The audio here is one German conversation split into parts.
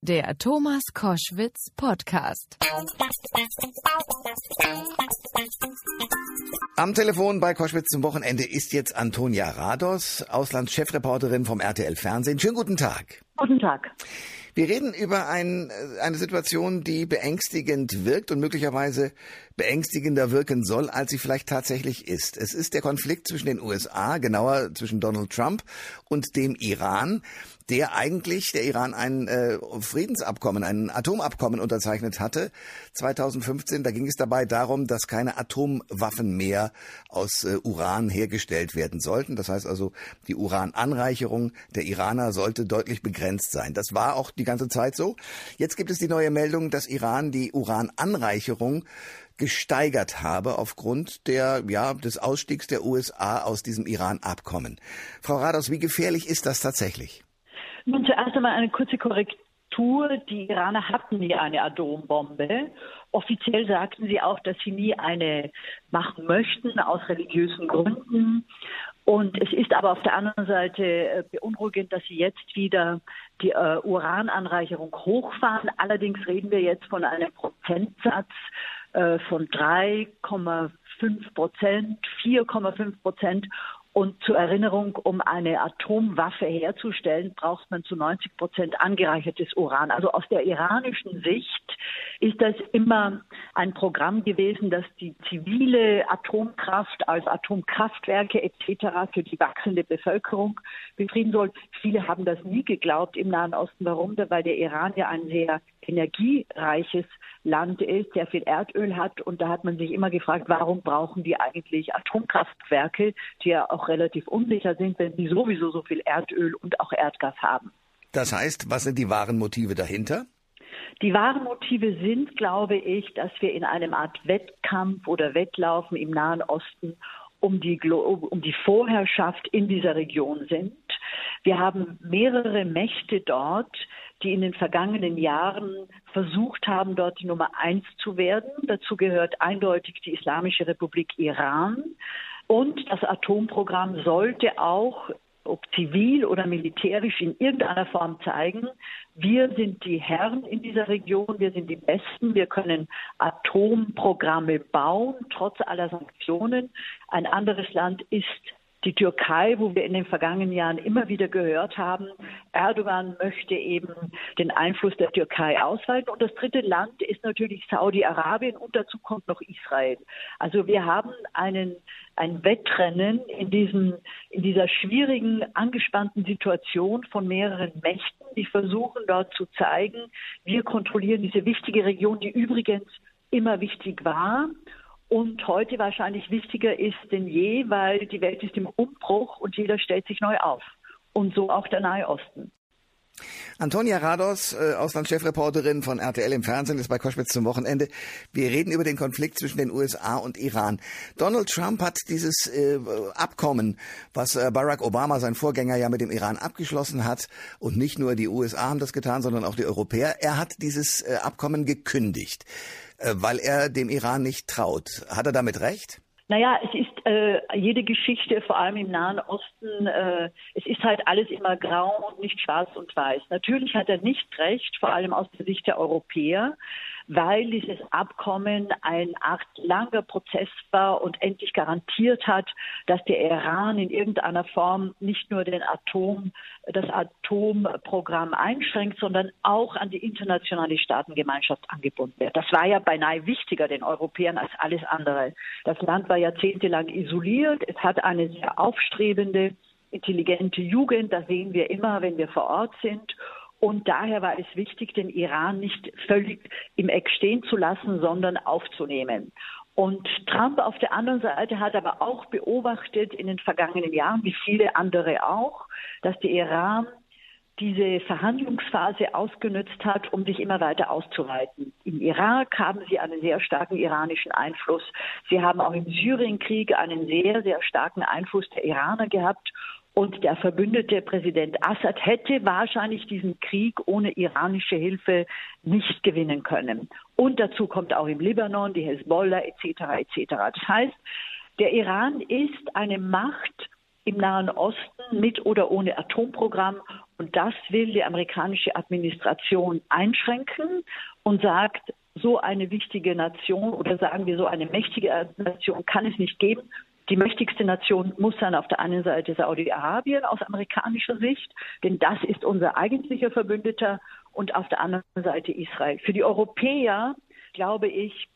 Der Thomas Koschwitz Podcast. Am Telefon bei Koschwitz zum Wochenende ist jetzt Antonia Rados, Auslandschefreporterin vom RTL Fernsehen. Schönen guten Tag. Guten Tag. Wir reden über ein, eine Situation, die beängstigend wirkt und möglicherweise beängstigender wirken soll, als sie vielleicht tatsächlich ist. Es ist der Konflikt zwischen den USA, genauer zwischen Donald Trump und dem Iran der eigentlich, der Iran ein äh, Friedensabkommen, ein Atomabkommen unterzeichnet hatte 2015. Da ging es dabei darum, dass keine Atomwaffen mehr aus äh, Uran hergestellt werden sollten. Das heißt also, die Urananreicherung der Iraner sollte deutlich begrenzt sein. Das war auch die ganze Zeit so. Jetzt gibt es die neue Meldung, dass Iran die Urananreicherung gesteigert habe aufgrund der, ja, des Ausstiegs der USA aus diesem Iran-Abkommen. Frau Rados, wie gefährlich ist das tatsächlich? Nun, zuerst einmal eine kurze Korrektur. Die Iraner hatten nie eine Atombombe. Offiziell sagten sie auch, dass sie nie eine machen möchten, aus religiösen Gründen. Und es ist aber auf der anderen Seite äh, beunruhigend, dass sie jetzt wieder die äh, Urananreicherung hochfahren. Allerdings reden wir jetzt von einem Prozentsatz äh, von 3,5 Prozent, 4,5 Prozent. Und zur Erinnerung, um eine Atomwaffe herzustellen, braucht man zu 90 Prozent angereichertes Uran. Also aus der iranischen Sicht ist das immer ein Programm gewesen, das die zivile Atomkraft als Atomkraftwerke etc. für die wachsende Bevölkerung befrieden soll. Viele haben das nie geglaubt im Nahen Osten. Warum? Weil der Iran ja ein sehr energiereiches Land ist, sehr viel Erdöl hat. Und da hat man sich immer gefragt, warum brauchen die eigentlich Atomkraftwerke, die ja auch relativ unsicher sind, wenn sie sowieso so viel Erdöl und auch Erdgas haben. Das heißt, was sind die wahren Motive dahinter? Die wahren Motive sind, glaube ich, dass wir in einem Art Wettkampf oder Wettlaufen im Nahen Osten um die, um die Vorherrschaft in dieser Region sind. Wir haben mehrere Mächte dort, die in den vergangenen Jahren versucht haben, dort die Nummer eins zu werden. Dazu gehört eindeutig die Islamische Republik Iran. Und das Atomprogramm sollte auch ob zivil oder militärisch in irgendeiner Form zeigen, wir sind die Herren in dieser Region, wir sind die Besten, wir können Atomprogramme bauen, trotz aller Sanktionen. Ein anderes Land ist die Türkei, wo wir in den vergangenen Jahren immer wieder gehört haben, Erdogan möchte eben den Einfluss der Türkei ausweiten. Und das dritte Land ist natürlich Saudi-Arabien und dazu kommt noch Israel. Also wir haben einen, ein Wettrennen in, diesem, in dieser schwierigen, angespannten Situation von mehreren Mächten, die versuchen dort zu zeigen, wir kontrollieren diese wichtige Region, die übrigens immer wichtig war und heute wahrscheinlich wichtiger ist denn je, weil die Welt ist im Umbruch und jeder stellt sich neu auf. Und so auch der Nahe Osten. Antonia Rados, äh, Auslandschefreporterin von RTL im Fernsehen, ist bei Koschwitz zum Wochenende. Wir reden über den Konflikt zwischen den USA und Iran. Donald Trump hat dieses äh, Abkommen, was äh, Barack Obama, sein Vorgänger, ja mit dem Iran abgeschlossen hat, und nicht nur die USA haben das getan, sondern auch die Europäer, er hat dieses äh, Abkommen gekündigt. Äh, weil er dem Iran nicht traut. Hat er damit recht? Naja, es ist äh, jede Geschichte, vor allem im Nahen Osten, äh, es ist halt alles immer grau und nicht schwarz und weiß. Natürlich hat er nicht recht, vor allem aus der Sicht der Europäer weil dieses Abkommen ein acht langer Prozess war und endlich garantiert hat, dass der Iran in irgendeiner Form nicht nur den Atom, das Atomprogramm einschränkt, sondern auch an die internationale Staatengemeinschaft angebunden wird. Das war ja beinahe wichtiger den Europäern als alles andere. Das Land war jahrzehntelang isoliert. Es hat eine sehr aufstrebende, intelligente Jugend. Das sehen wir immer, wenn wir vor Ort sind. Und daher war es wichtig, den Iran nicht völlig im Eck stehen zu lassen, sondern aufzunehmen. Und Trump auf der anderen Seite hat aber auch beobachtet in den vergangenen Jahren, wie viele andere auch, dass der Iran diese Verhandlungsphase ausgenutzt hat, um sich immer weiter auszuweiten. Im Irak haben sie einen sehr starken iranischen Einfluss. Sie haben auch im Syrienkrieg einen sehr, sehr starken Einfluss der Iraner gehabt. Und der verbündete Präsident Assad hätte wahrscheinlich diesen Krieg ohne iranische Hilfe nicht gewinnen können. Und dazu kommt auch im Libanon die Hezbollah etc. etc. Das heißt, der Iran ist eine Macht im Nahen Osten mit oder ohne Atomprogramm Und das will die amerikanische Administration einschränken und sagt, so eine wichtige Nation oder sagen wir so eine mächtige Nation kann es nicht geben. Die mächtigste Nation muss sein auf der einen Seite Saudi-Arabien aus amerikanischer Sicht, denn das ist unser eigentlicher Verbündeter und auf der anderen Seite Israel. Für die Europäer, glaube ich,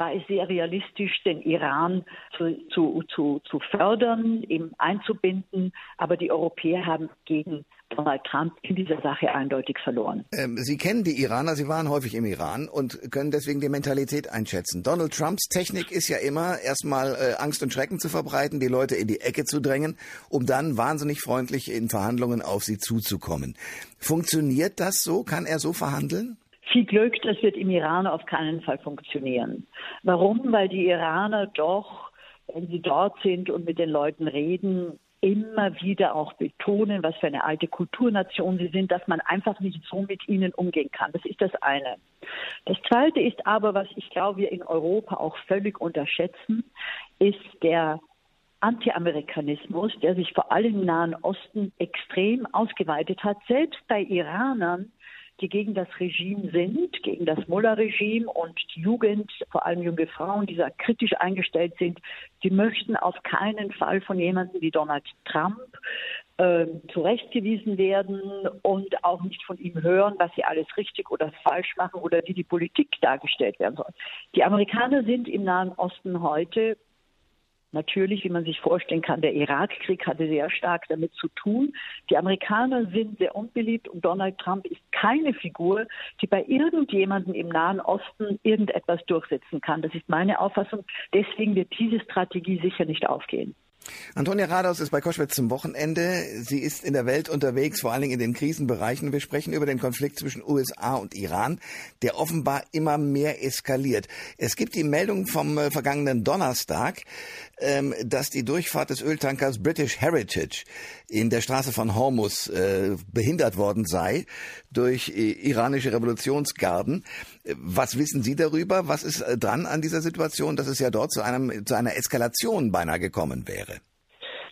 war es sehr realistisch, den Iran zu, zu, zu, zu fördern, ihm einzubinden. Aber die Europäer haben gegen Donald Trump in dieser Sache eindeutig verloren. Ähm, Sie kennen die Iraner, Sie waren häufig im Iran und können deswegen die Mentalität einschätzen. Donald Trumps Technik ist ja immer erstmal äh, Angst und Schrecken zu verbreiten, die Leute in die Ecke zu drängen, um dann wahnsinnig freundlich in Verhandlungen auf sie zuzukommen. Funktioniert das so? Kann er so verhandeln? Viel Glück, das wird im Iran auf keinen Fall funktionieren. Warum? Weil die Iraner doch, wenn sie dort sind und mit den Leuten reden, immer wieder auch betonen, was für eine alte Kulturnation sie sind, dass man einfach nicht so mit ihnen umgehen kann. Das ist das eine. Das zweite ist aber, was ich glaube, wir in Europa auch völlig unterschätzen, ist der Anti-Amerikanismus, der sich vor allem im Nahen Osten extrem ausgeweitet hat. Selbst bei Iranern die gegen das Regime sind, gegen das Mullah-Regime und die Jugend, vor allem junge Frauen, die da kritisch eingestellt sind, die möchten auf keinen Fall von jemandem wie Donald Trump äh, zurechtgewiesen werden und auch nicht von ihm hören, was sie alles richtig oder falsch machen oder wie die Politik dargestellt werden soll. Die Amerikaner sind im Nahen Osten heute Natürlich, wie man sich vorstellen kann, der Irakkrieg hatte sehr stark damit zu tun. Die Amerikaner sind sehr unbeliebt und Donald Trump ist keine Figur, die bei irgendjemandem im Nahen Osten irgendetwas durchsetzen kann. Das ist meine Auffassung. Deswegen wird diese Strategie sicher nicht aufgehen. Antonia Radaus ist bei Koschwitz zum Wochenende. Sie ist in der Welt unterwegs, vor allen Dingen in den Krisenbereichen. Wir sprechen über den Konflikt zwischen USA und Iran, der offenbar immer mehr eskaliert. Es gibt die Meldung vom äh, vergangenen Donnerstag, ähm, dass die Durchfahrt des Öltankers British Heritage in der Straße von Hormuz äh, behindert worden sei durch äh, iranische Revolutionsgarden. Was wissen Sie darüber? Was ist dran an dieser Situation, dass es ja dort zu, einem, zu einer Eskalation beinahe gekommen wäre?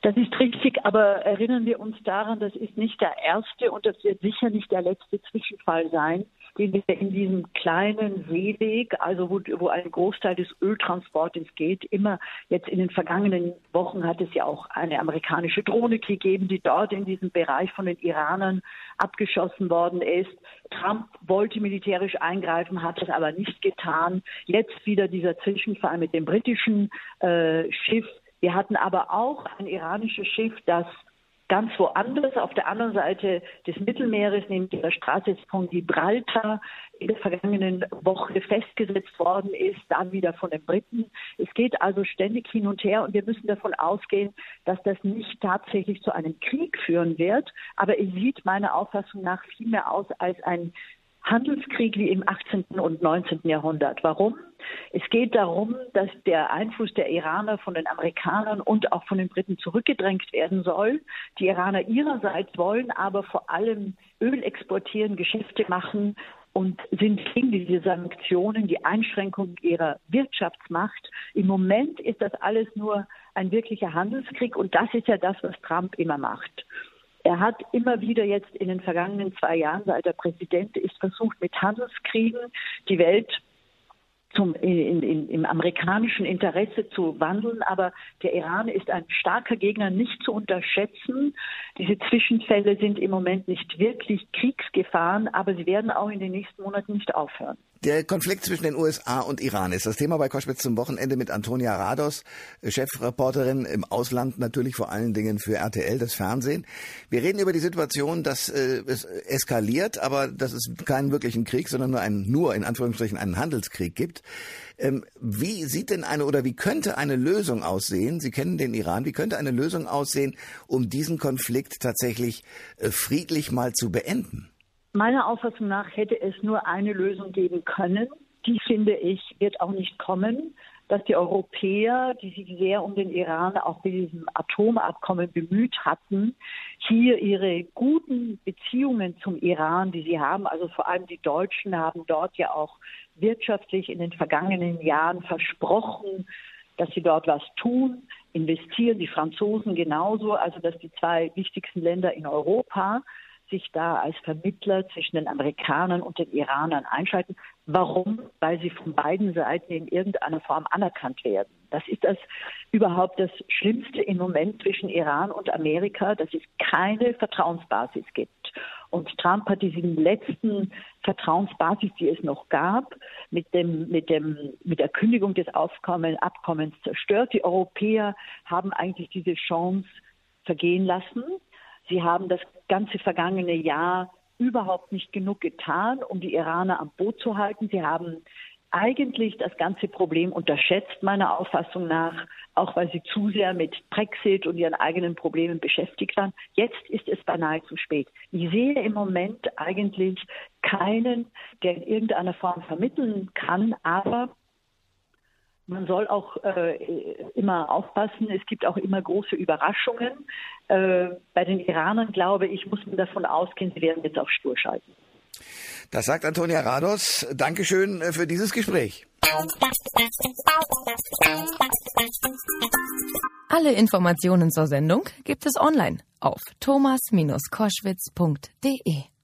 Das ist richtig, aber erinnern wir uns daran, das ist nicht der erste und das wird sicher nicht der letzte Zwischenfall sein, den wir in diesem kleinen Seeweg, also wo, wo ein Großteil des Öltransportes geht, immer jetzt in den vergangenen Wochen hat es ja auch eine amerikanische Drohne gegeben, die dort in diesem Bereich von den Iranern abgeschossen worden ist. Trump wollte militärisch eingreifen, hat das aber nicht getan. Jetzt wieder dieser Zwischenfall mit dem britischen äh, Schiff wir hatten aber auch ein iranisches Schiff, das ganz woanders auf der anderen Seite des Mittelmeeres, nämlich der Straße von Gibraltar, in der vergangenen Woche festgesetzt worden ist, dann wieder von den Briten. Es geht also ständig hin und her und wir müssen davon ausgehen, dass das nicht tatsächlich zu einem Krieg führen wird, aber es sieht meiner Auffassung nach viel mehr aus als ein Handelskrieg wie im 18. und 19. Jahrhundert. Warum? Es geht darum, dass der Einfluss der Iraner von den Amerikanern und auch von den Briten zurückgedrängt werden soll. Die Iraner ihrerseits wollen aber vor allem Öl exportieren, Geschäfte machen und sind gegen diese Sanktionen, die Einschränkung ihrer Wirtschaftsmacht. Im Moment ist das alles nur ein wirklicher Handelskrieg und das ist ja das, was Trump immer macht. Er hat immer wieder jetzt in den vergangenen zwei Jahren, seit er Präsident ist, versucht, mit Handelskriegen die Welt zum, in, in, im amerikanischen Interesse zu wandeln. Aber der Iran ist ein starker Gegner, nicht zu unterschätzen. Diese Zwischenfälle sind im Moment nicht wirklich Kriegsgefahren, aber sie werden auch in den nächsten Monaten nicht aufhören. Der Konflikt zwischen den USA und Iran ist das Thema bei Koschwitz zum Wochenende mit Antonia Rados, Chefreporterin im Ausland, natürlich vor allen Dingen für RTL, das Fernsehen. Wir reden über die Situation, dass äh, es eskaliert, aber dass es keinen wirklichen Krieg, sondern nur einen, nur in Anführungsstrichen einen Handelskrieg gibt. Ähm, wie sieht denn eine oder wie könnte eine Lösung aussehen? Sie kennen den Iran. Wie könnte eine Lösung aussehen, um diesen Konflikt tatsächlich äh, friedlich mal zu beenden? Meiner Auffassung nach hätte es nur eine Lösung geben können. Die, finde ich, wird auch nicht kommen, dass die Europäer, die sich sehr um den Iran auch bei diesem Atomabkommen bemüht hatten, hier ihre guten Beziehungen zum Iran, die sie haben, also vor allem die Deutschen haben dort ja auch wirtschaftlich in den vergangenen Jahren versprochen, dass sie dort was tun, investieren, die Franzosen genauso, also dass die zwei wichtigsten Länder in Europa sich da als Vermittler zwischen den Amerikanern und den Iranern einschalten. Warum? Weil sie von beiden Seiten in irgendeiner Form anerkannt werden. Das ist das überhaupt das Schlimmste im Moment zwischen Iran und Amerika, dass es keine Vertrauensbasis gibt. Und Trump hat diesen letzten Vertrauensbasis, die es noch gab, mit dem, mit dem, mit der Kündigung des Aufkommen, Abkommens zerstört. Die Europäer haben eigentlich diese Chance vergehen lassen. Sie haben das ganze vergangene Jahr überhaupt nicht genug getan, um die Iraner am Boot zu halten. Sie haben eigentlich das ganze Problem unterschätzt, meiner Auffassung nach, auch weil sie zu sehr mit Brexit und ihren eigenen Problemen beschäftigt waren. Jetzt ist es beinahe zu spät. Ich sehe im Moment eigentlich keinen, der in irgendeiner Form vermitteln kann, aber man soll auch äh, immer aufpassen. Es gibt auch immer große Überraschungen. Äh, bei den Iranern, glaube ich, muss man davon ausgehen, sie werden jetzt auf Spur schalten. Das sagt Antonia Rados. Dankeschön äh, für dieses Gespräch. Alle Informationen zur Sendung gibt es online auf thomas-koschwitz.de.